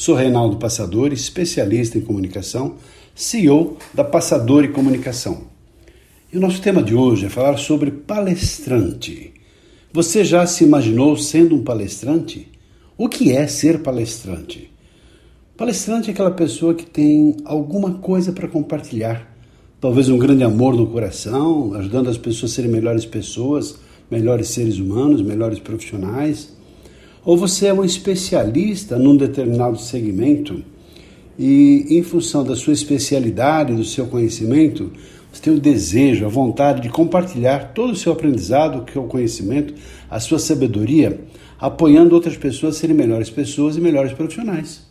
Sou Reinaldo Passadori, especialista em comunicação, CEO da Passadori Comunicação. E o nosso tema de hoje é falar sobre palestrante. Você já se imaginou sendo um palestrante? O que é ser palestrante? Palestrante é aquela pessoa que tem alguma coisa para compartilhar. Talvez um grande amor no coração, ajudando as pessoas a serem melhores pessoas, melhores seres humanos, melhores profissionais ou você é um especialista num determinado segmento e, em função da sua especialidade, do seu conhecimento, você tem o desejo, a vontade de compartilhar todo o seu aprendizado, o conhecimento, a sua sabedoria, apoiando outras pessoas a serem melhores pessoas e melhores profissionais.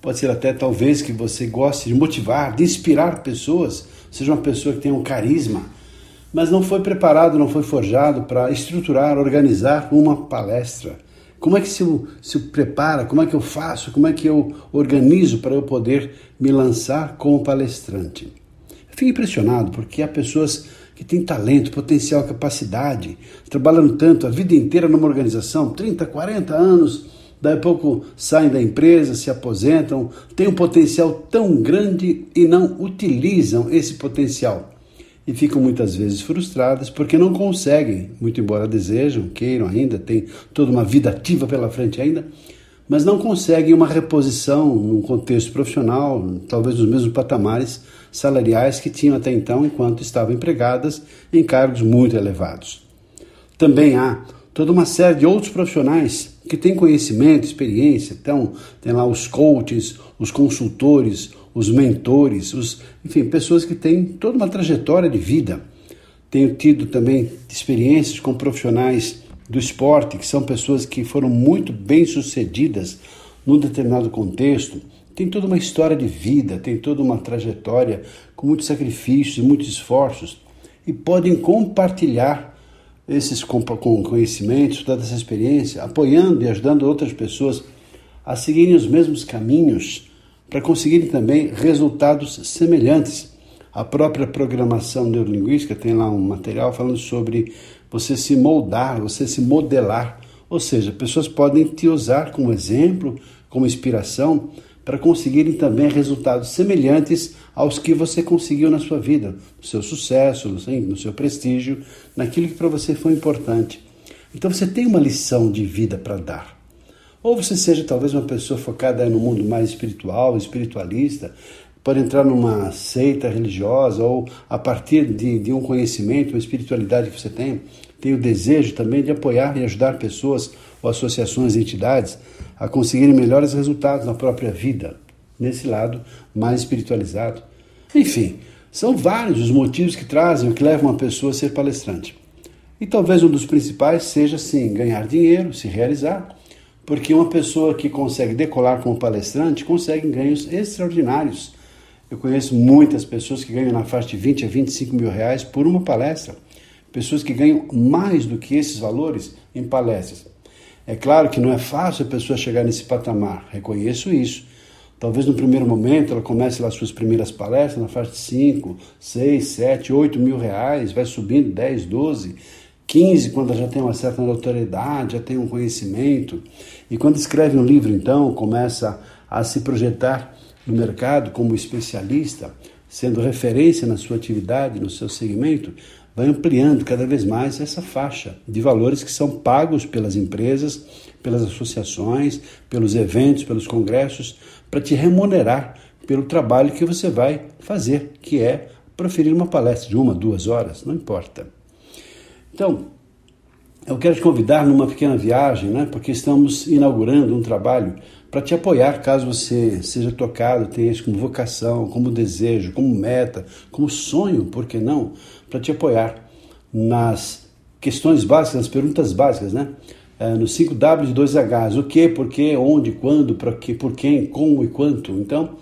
Pode ser até talvez que você goste de motivar, de inspirar pessoas, seja uma pessoa que tenha um carisma, mas não foi preparado, não foi forjado para estruturar, organizar uma palestra como é que se, se prepara? Como é que eu faço? Como é que eu organizo para eu poder me lançar como palestrante? Fico impressionado porque há pessoas que têm talento, potencial, capacidade, trabalhando tanto a vida inteira numa organização, 30, 40 anos, daí a pouco saem da empresa, se aposentam, têm um potencial tão grande e não utilizam esse potencial e ficam muitas vezes frustradas porque não conseguem, muito embora desejam, queiram ainda, tem toda uma vida ativa pela frente ainda, mas não conseguem uma reposição num contexto profissional, talvez nos mesmos patamares salariais que tinham até então enquanto estavam empregadas em cargos muito elevados. Também há toda uma série de outros profissionais que têm conhecimento, experiência, então tem lá os coaches, os consultores, os mentores, os, enfim, pessoas que têm toda uma trajetória de vida. Tenho tido também experiências com profissionais do esporte, que são pessoas que foram muito bem sucedidas num determinado contexto, tem toda uma história de vida, tem toda uma trajetória com muitos sacrifícios, muitos esforços e podem compartilhar esses conhecimentos, toda essa experiência, apoiando e ajudando outras pessoas a seguirem os mesmos caminhos para conseguirem também resultados semelhantes. A própria programação neurolinguística tem lá um material falando sobre você se moldar, você se modelar. Ou seja, pessoas podem te usar como exemplo, como inspiração, para conseguirem também resultados semelhantes aos que você conseguiu na sua vida, no seu sucesso, no seu prestígio, naquilo que para você foi importante. Então você tem uma lição de vida para dar. Ou você seja talvez uma pessoa focada no mundo mais espiritual, espiritualista, pode entrar numa seita religiosa ou a partir de, de um conhecimento, uma espiritualidade que você tem, tem o desejo também de apoiar e ajudar pessoas ou associações e entidades a conseguirem melhores resultados na própria vida, nesse lado mais espiritualizado. Enfim, são vários os motivos que trazem, que levam uma pessoa a ser palestrante. E talvez um dos principais seja, sim, ganhar dinheiro, se realizar, porque uma pessoa que consegue decolar como palestrante consegue ganhos extraordinários. Eu conheço muitas pessoas que ganham na faixa de 20 a 25 mil reais por uma palestra. Pessoas que ganham mais do que esses valores em palestras. É claro que não é fácil a pessoa chegar nesse patamar, reconheço isso. Talvez no primeiro momento ela comece lá suas primeiras palestras na faixa de 5, 6, 7, 8 mil reais, vai subindo 10, 12, 15 quando já tem uma certa notoriedade, já tem um conhecimento. E quando escreve um livro, então, começa a se projetar no mercado como especialista, sendo referência na sua atividade, no seu segmento, vai ampliando cada vez mais essa faixa de valores que são pagos pelas empresas, pelas associações, pelos eventos, pelos congressos, para te remunerar pelo trabalho que você vai fazer, que é proferir uma palestra de uma, duas horas, não importa. Então, eu quero te convidar numa pequena viagem, né? Porque estamos inaugurando um trabalho para te apoiar caso você seja tocado, tenha isso como vocação, como desejo, como meta, como sonho, por que não? Para te apoiar nas questões básicas, nas perguntas básicas, né? é, no 5W de 2Hs. O que, por que, onde, quando, para que, por quem, como e quanto. Então,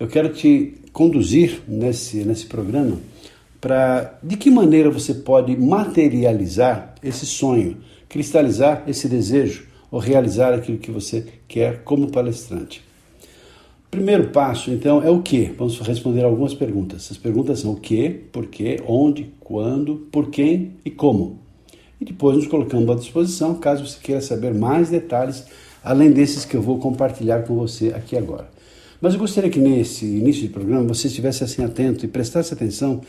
eu quero te conduzir nesse, nesse programa para de que maneira você pode materializar esse sonho, cristalizar esse desejo ou realizar aquilo que você quer como palestrante. Primeiro passo, então, é o que? Vamos responder algumas perguntas. As perguntas são o que, por que, onde, quando, por quem e como. E depois nos colocamos à disposição caso você queira saber mais detalhes, além desses que eu vou compartilhar com você aqui agora. Mas eu gostaria que nesse início de programa você estivesse assim atento e prestasse atenção,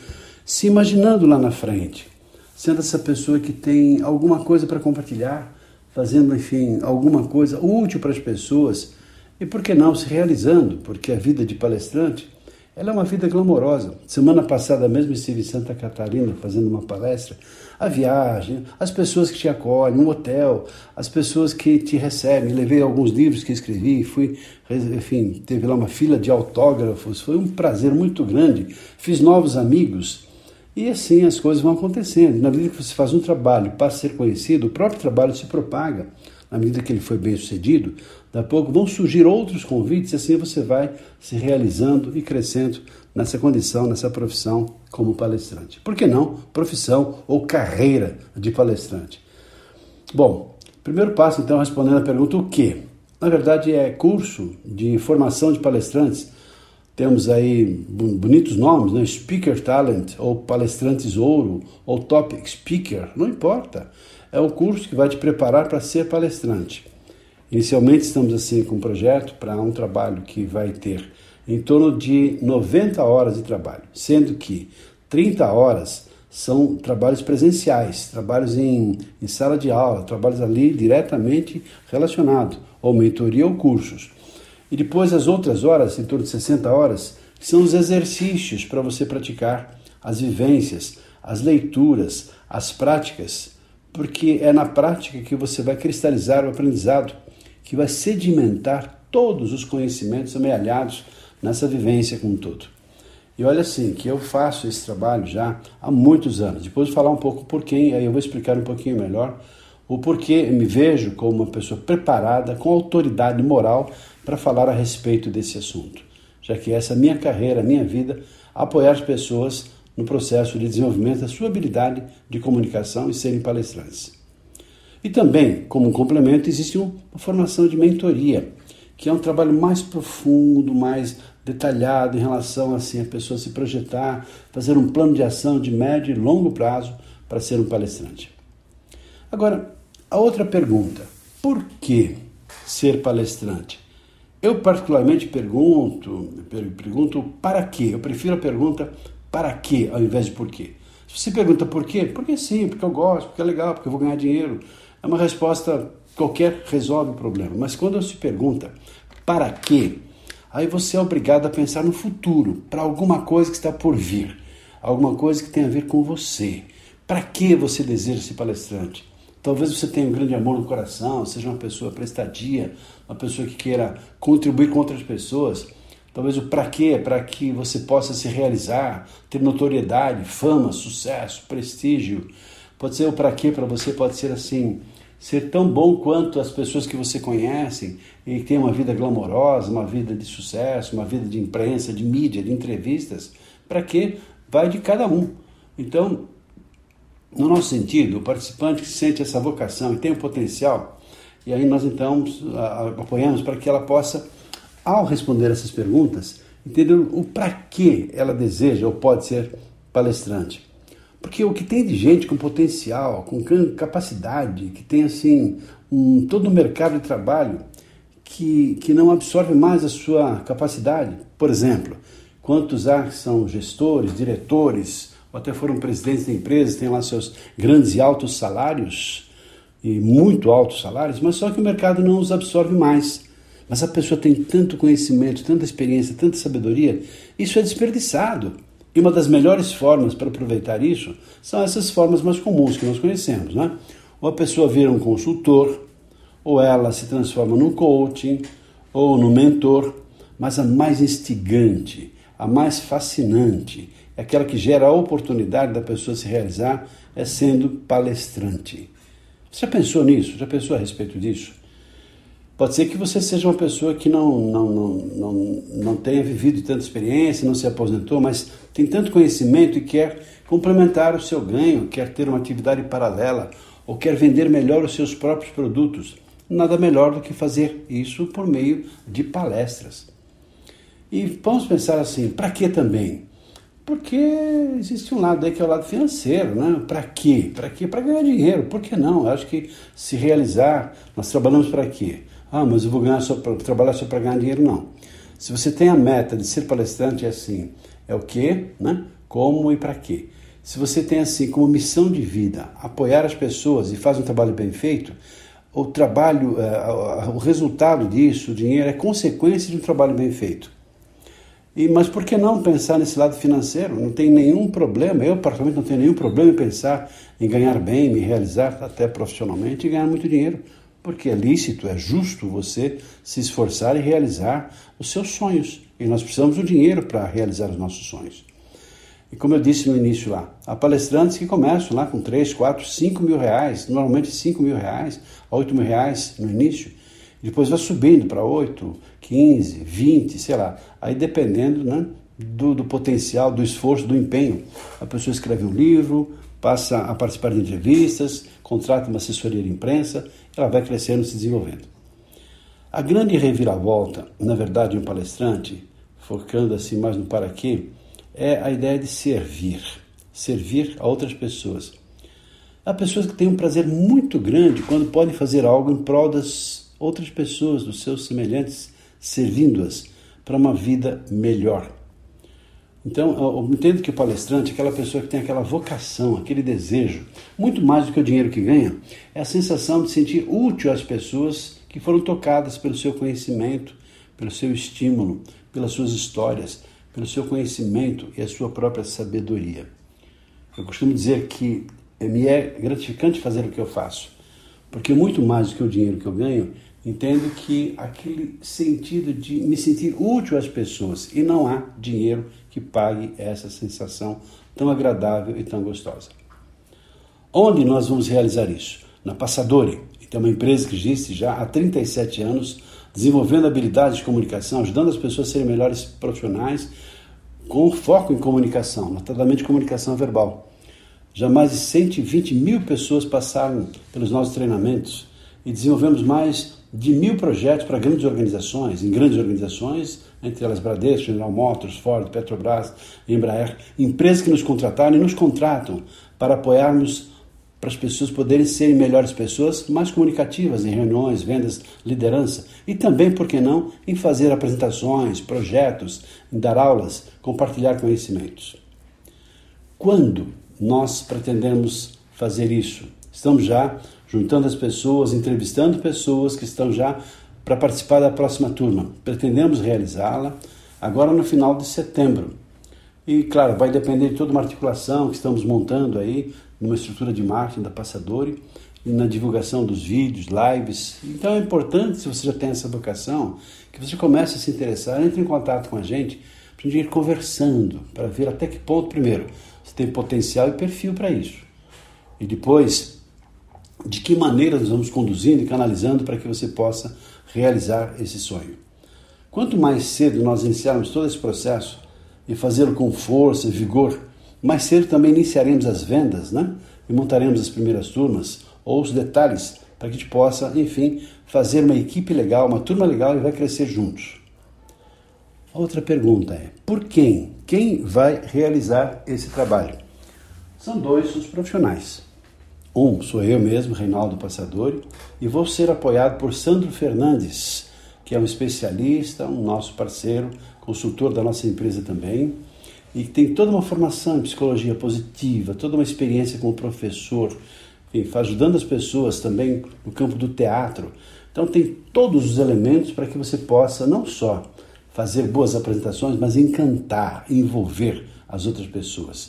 se imaginando lá na frente, sendo essa pessoa que tem alguma coisa para compartilhar, fazendo, enfim, alguma coisa útil para as pessoas e por que não se realizando, porque a vida de palestrante ela é uma vida glamourosa. Semana passada mesmo estive em Santa Catarina fazendo uma palestra. A viagem, as pessoas que te acolhem, um hotel, as pessoas que te recebem. Levei alguns livros que escrevi, fui, enfim, teve lá uma fila de autógrafos. Foi um prazer muito grande. Fiz novos amigos. E assim as coisas vão acontecendo. Na medida que você faz um trabalho para ser conhecido, o próprio trabalho se propaga. Na medida que ele foi bem sucedido, Daqui a pouco vão surgir outros convites e assim você vai se realizando e crescendo nessa condição, nessa profissão como palestrante. Por que não profissão ou carreira de palestrante? Bom, primeiro passo então respondendo a pergunta o que? Na verdade é curso de formação de palestrantes. Temos aí bonitos nomes, né? Speaker Talent, ou Palestrantes Ouro, ou Topic Speaker, não importa. É o curso que vai te preparar para ser palestrante. Inicialmente estamos assim com um projeto para um trabalho que vai ter em torno de 90 horas de trabalho, sendo que 30 horas são trabalhos presenciais, trabalhos em, em sala de aula, trabalhos ali diretamente relacionados, ou mentoria ou cursos. E depois as outras horas, em torno de 60 horas, são os exercícios para você praticar as vivências, as leituras, as práticas, porque é na prática que você vai cristalizar o aprendizado que vai sedimentar todos os conhecimentos amealhados nessa vivência como um todo. E olha assim, que eu faço esse trabalho já há muitos anos. Depois de falar um pouco por quem, aí eu vou explicar um pouquinho melhor o porquê me vejo como uma pessoa preparada, com autoridade moral para falar a respeito desse assunto. Já que essa é minha carreira, minha vida, apoiar as pessoas no processo de desenvolvimento da sua habilidade de comunicação e serem palestrantes. E também, como um complemento, existe uma formação de mentoria, que é um trabalho mais profundo, mais detalhado em relação assim, a pessoa se projetar, fazer um plano de ação de médio e longo prazo para ser um palestrante. Agora, a outra pergunta: por que ser palestrante? Eu particularmente pergunto, pergunto para quê? Eu prefiro a pergunta para quê ao invés de por quê. Se você pergunta por quê, porque sim, porque eu gosto, porque é legal, porque eu vou ganhar dinheiro, é uma resposta qualquer resolve o problema. Mas quando se pergunta para quê, aí você é obrigado a pensar no futuro, para alguma coisa que está por vir, alguma coisa que tem a ver com você. Para que você deseja ser palestrante? Talvez você tenha um grande amor no coração, seja uma pessoa prestadia, uma pessoa que queira contribuir com outras pessoas. Talvez o para quê? Para que você possa se realizar, ter notoriedade, fama, sucesso, prestígio. Pode ser o para quê para você, pode ser assim, ser tão bom quanto as pessoas que você conhece e que tem uma vida glamourosa, uma vida de sucesso, uma vida de imprensa, de mídia, de entrevistas, para que vai de cada um. Então, no nosso sentido, o participante que sente essa vocação e tem o potencial, e aí nós então apoiamos para que ela possa, ao responder essas perguntas, entender o para que ela deseja ou pode ser palestrante. Porque o que tem de gente com potencial, com capacidade, que tem assim um, todo o mercado de trabalho que, que não absorve mais a sua capacidade. Por exemplo, quantos há que são gestores, diretores, ou até foram presidentes de empresas, têm lá seus grandes e altos salários, e muito altos salários, mas só que o mercado não os absorve mais. Mas a pessoa tem tanto conhecimento, tanta experiência, tanta sabedoria, isso é desperdiçado. E uma das melhores formas para aproveitar isso são essas formas mais comuns que nós conhecemos, né? Ou a pessoa vira um consultor, ou ela se transforma num coaching, ou num mentor, mas a mais instigante, a mais fascinante, aquela que gera a oportunidade da pessoa se realizar, é sendo palestrante. Você já pensou nisso? Já pensou a respeito disso? Pode ser que você seja uma pessoa que não, não, não, não, não tenha vivido tanta experiência, não se aposentou, mas tem tanto conhecimento e quer complementar o seu ganho, quer ter uma atividade paralela ou quer vender melhor os seus próprios produtos. Nada melhor do que fazer isso por meio de palestras. E vamos pensar assim, para que também? Porque existe um lado aí que é o lado financeiro, né? Para quê? Para quê? Para ganhar dinheiro. Por que não? Eu acho que se realizar, nós trabalhamos para quê? Ah, mas eu vou ganhar só pra, trabalhar só para ganhar dinheiro, não. Se você tem a meta de ser palestrante, é assim, é o quê, né? Como e para quê? Se você tem assim como missão de vida apoiar as pessoas e faz um trabalho bem feito, o trabalho, eh, o resultado disso, o dinheiro, é consequência de um trabalho bem feito. E, mas por que não pensar nesse lado financeiro? Não tem nenhum problema, eu particularmente não tenho nenhum problema em pensar em ganhar bem, me realizar até profissionalmente e ganhar muito dinheiro, porque é lícito, é justo você se esforçar e realizar os seus sonhos. E nós precisamos do dinheiro para realizar os nossos sonhos. E como eu disse no início lá, há palestrantes que começam lá com 3, 4, 5 mil reais, normalmente 5 mil reais, 8 mil reais no início, depois vai subindo para 8, 15, 20, sei lá. Aí dependendo né, do, do, potencial, do esforço, do empenho. A pessoa escreve um livro, passa a participar de entrevistas, contrata uma assessoria de imprensa, ela vai crescendo, se desenvolvendo. A grande reviravolta, na verdade, um palestrante, focando assim mais no para quê, é a ideia de servir. Servir a outras pessoas. Há pessoas que têm um prazer muito grande quando podem fazer algo em prol das outras pessoas, dos seus semelhantes, servindo-as para uma vida melhor. Então, eu entendo que o palestrante, aquela pessoa que tem aquela vocação, aquele desejo, muito mais do que o dinheiro que ganha, é a sensação de sentir útil às pessoas que foram tocadas pelo seu conhecimento, pelo seu estímulo, pelas suas histórias, pelo seu conhecimento e a sua própria sabedoria. Eu costumo dizer que me é gratificante fazer o que eu faço, porque muito mais do que o dinheiro que eu ganho, entendo que aquele sentido de me sentir útil às pessoas e não há dinheiro que pague essa sensação tão agradável e tão gostosa. Onde nós vamos realizar isso? Na Passadori, que é uma empresa que existe já há 37 anos, desenvolvendo habilidades de comunicação, ajudando as pessoas a serem melhores profissionais, com foco em comunicação, notadamente comunicação verbal. Já mais de 120 mil pessoas passaram pelos nossos treinamentos e desenvolvemos mais de mil projetos para grandes organizações, em grandes organizações, entre elas Bradesco, General Motors, Ford, Petrobras, Embraer, empresas que nos contrataram e nos contratam para apoiarmos para as pessoas poderem serem melhores pessoas, mais comunicativas em reuniões, vendas, liderança e também, por que não, em fazer apresentações, projetos, em dar aulas, compartilhar conhecimentos. Quando nós pretendemos fazer isso? Estamos já juntando as pessoas, entrevistando pessoas que estão já para participar da próxima turma. Pretendemos realizá-la agora no final de setembro. E, claro, vai depender de toda uma articulação que estamos montando aí, numa estrutura de marketing da Passadori, na divulgação dos vídeos, lives. Então é importante, se você já tem essa vocação, que você comece a se interessar, entre em contato com a gente, para a gente ir conversando, para ver até que ponto, primeiro, tem potencial e perfil para isso. E depois, de que maneira nós vamos conduzindo e canalizando para que você possa realizar esse sonho. Quanto mais cedo nós iniciarmos todo esse processo e fazê-lo com força e vigor, mais cedo também iniciaremos as vendas, né? E montaremos as primeiras turmas ou os detalhes para que a gente possa, enfim, fazer uma equipe legal, uma turma legal e vai crescer juntos. Outra pergunta é: por quem? Quem vai realizar esse trabalho? São dois os profissionais. Um sou eu mesmo, Reinaldo Passadori, e vou ser apoiado por Sandro Fernandes, que é um especialista, um nosso parceiro, consultor da nossa empresa também, e que tem toda uma formação em psicologia positiva, toda uma experiência como professor, enfim, ajudando as pessoas também no campo do teatro. Então tem todos os elementos para que você possa não só fazer boas apresentações, mas encantar, envolver as outras pessoas.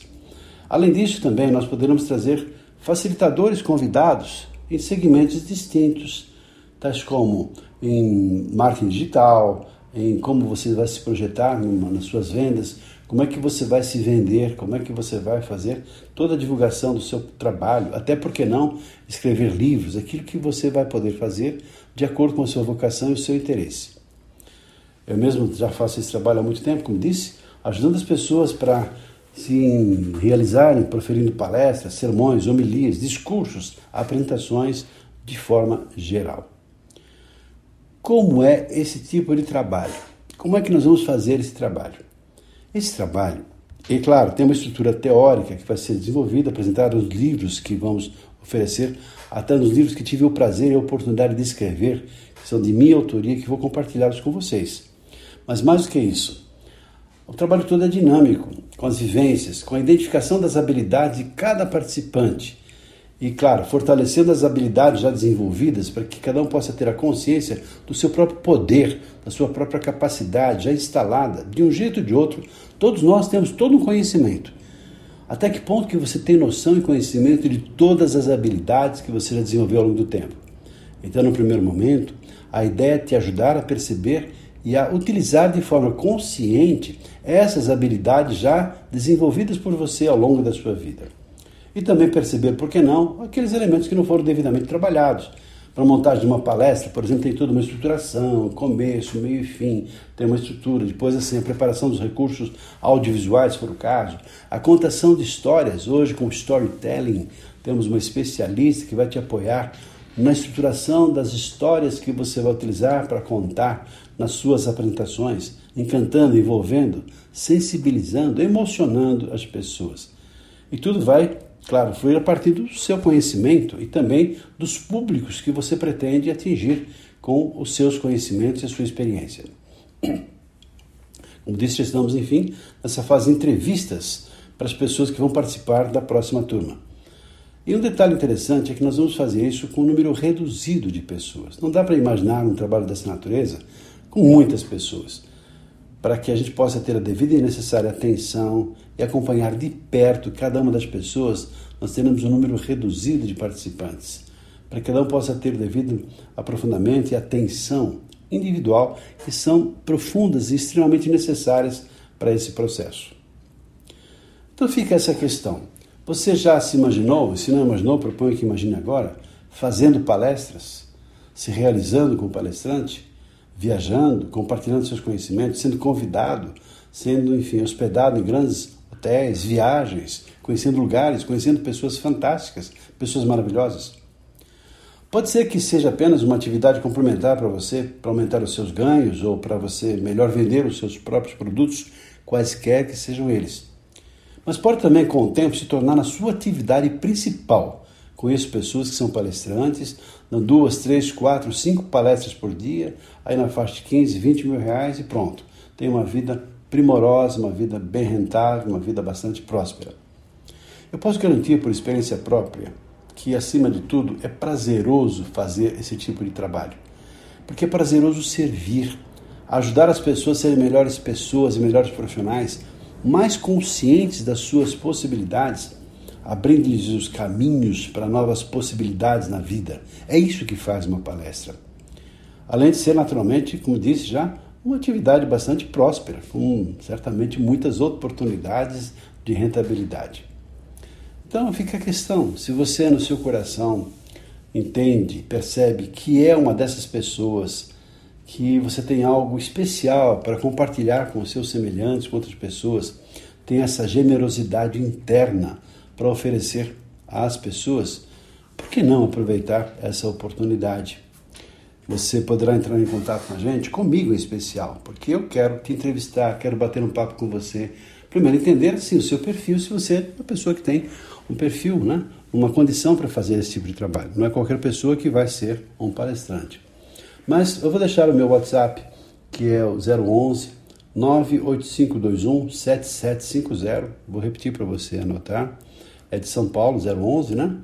Além disso, também nós poderemos trazer facilitadores convidados em segmentos distintos, tais como em marketing digital, em como você vai se projetar nas suas vendas, como é que você vai se vender, como é que você vai fazer toda a divulgação do seu trabalho, até porque não escrever livros, aquilo que você vai poder fazer de acordo com a sua vocação e o seu interesse. Eu mesmo já faço esse trabalho há muito tempo, como disse, ajudando as pessoas para se realizarem, proferindo palestras, sermões, homilias, discursos, apresentações de forma geral. Como é esse tipo de trabalho? Como é que nós vamos fazer esse trabalho? Esse trabalho, e claro, tem uma estrutura teórica que vai ser desenvolvida, apresentada nos livros que vamos oferecer, até nos livros que tive o prazer e a oportunidade de escrever, que são de minha autoria, que vou compartilhá-los com vocês. Mas mais do que isso, o trabalho todo é dinâmico, com as vivências, com a identificação das habilidades de cada participante e, claro, fortalecendo as habilidades já desenvolvidas para que cada um possa ter a consciência do seu próprio poder, da sua própria capacidade já instalada, de um jeito ou de outro. Todos nós temos todo um conhecimento. Até que ponto que você tem noção e conhecimento de todas as habilidades que você já desenvolveu ao longo do tempo? Então, no primeiro momento, a ideia é te ajudar a perceber e a utilizar de forma consciente essas habilidades já desenvolvidas por você ao longo da sua vida e também perceber, por que não, aqueles elementos que não foram devidamente trabalhados. Para a montagem de uma palestra, por exemplo, tem toda uma estruturação, começo, meio e fim, tem uma estrutura, depois assim, a preparação dos recursos audiovisuais, for o caso, a contação de histórias, hoje com storytelling, temos uma especialista que vai te apoiar na estruturação das histórias que você vai utilizar para contar nas suas apresentações, encantando, envolvendo, sensibilizando, emocionando as pessoas. E tudo vai Claro, fluir a partir do seu conhecimento e também dos públicos que você pretende atingir com os seus conhecimentos e a sua experiência. Como disse, estamos, enfim, nessa fase de entrevistas para as pessoas que vão participar da próxima turma. E um detalhe interessante é que nós vamos fazer isso com um número reduzido de pessoas. Não dá para imaginar um trabalho dessa natureza com muitas pessoas para que a gente possa ter a devida e necessária atenção e acompanhar de perto cada uma das pessoas, nós teremos um número reduzido de participantes, para que cada um possa ter o devido aprofundamento e atenção individual que são profundas e extremamente necessárias para esse processo. Então fica essa questão. Você já se imaginou, e se não imaginou, proponho que imagine agora, fazendo palestras, se realizando como palestrante? viajando, compartilhando seus conhecimentos, sendo convidado, sendo, enfim, hospedado em grandes hotéis, viagens, conhecendo lugares, conhecendo pessoas fantásticas, pessoas maravilhosas. Pode ser que seja apenas uma atividade complementar para você, para aumentar os seus ganhos ou para você melhor vender os seus próprios produtos, quaisquer que sejam eles. Mas pode também, com o tempo, se tornar a sua atividade principal, Conheço pessoas que são palestrantes, dão duas, três, quatro, cinco palestras por dia, aí na faixa de 15, 20 mil reais e pronto. Tem uma vida primorosa, uma vida bem rentável, uma vida bastante próspera. Eu posso garantir por experiência própria que, acima de tudo, é prazeroso fazer esse tipo de trabalho. Porque é prazeroso servir, ajudar as pessoas a serem melhores pessoas e melhores profissionais, mais conscientes das suas possibilidades abrindo-lhes os caminhos para novas possibilidades na vida. É isso que faz uma palestra. Além de ser, naturalmente, como disse já, uma atividade bastante próspera, com certamente muitas oportunidades de rentabilidade. Então fica a questão: se você no seu coração entende, percebe que é uma dessas pessoas, que você tem algo especial para compartilhar com os seus semelhantes, com outras pessoas, tem essa generosidade interna para oferecer às pessoas, por que não aproveitar essa oportunidade? Você poderá entrar em contato com a gente, comigo em especial, porque eu quero te entrevistar, quero bater um papo com você. Primeiro, entender assim, o seu perfil, se você é uma pessoa que tem um perfil, né? uma condição para fazer esse tipo de trabalho. Não é qualquer pessoa que vai ser um palestrante. Mas eu vou deixar o meu WhatsApp, que é o 011 98521 7750. Vou repetir para você anotar é de São Paulo, 011, né?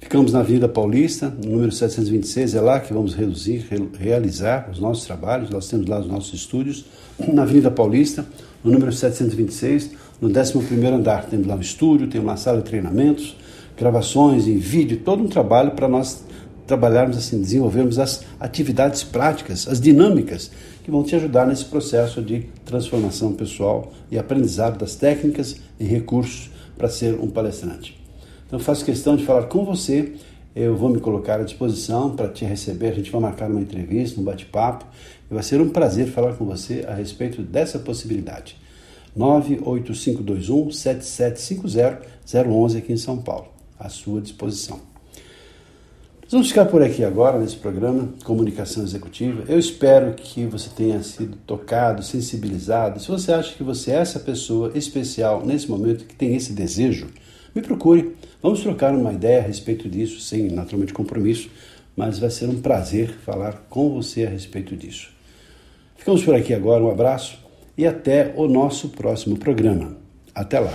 Ficamos na Avenida Paulista, número 726, é lá que vamos reduzir, realizar os nossos trabalhos. Nós temos lá os nossos estúdios, na Avenida Paulista, no número 726, no 11 andar. Temos lá o estúdio, temos lá sala de treinamentos, gravações em vídeo, todo um trabalho para nós trabalharmos assim, desenvolvermos as atividades práticas, as dinâmicas que vão te ajudar nesse processo de transformação pessoal e aprendizado das técnicas e recursos para ser um palestrante. Então faço questão de falar com você, eu vou me colocar à disposição para te receber, a gente vai marcar uma entrevista, um bate-papo, e vai ser um prazer falar com você a respeito dessa possibilidade. 98521 7750 011 aqui em São Paulo, à sua disposição. Vamos ficar por aqui agora nesse programa Comunicação Executiva. Eu espero que você tenha sido tocado, sensibilizado. Se você acha que você é essa pessoa especial nesse momento que tem esse desejo, me procure. Vamos trocar uma ideia a respeito disso, sem naturalmente compromisso, mas vai ser um prazer falar com você a respeito disso. Ficamos por aqui agora, um abraço e até o nosso próximo programa. Até lá!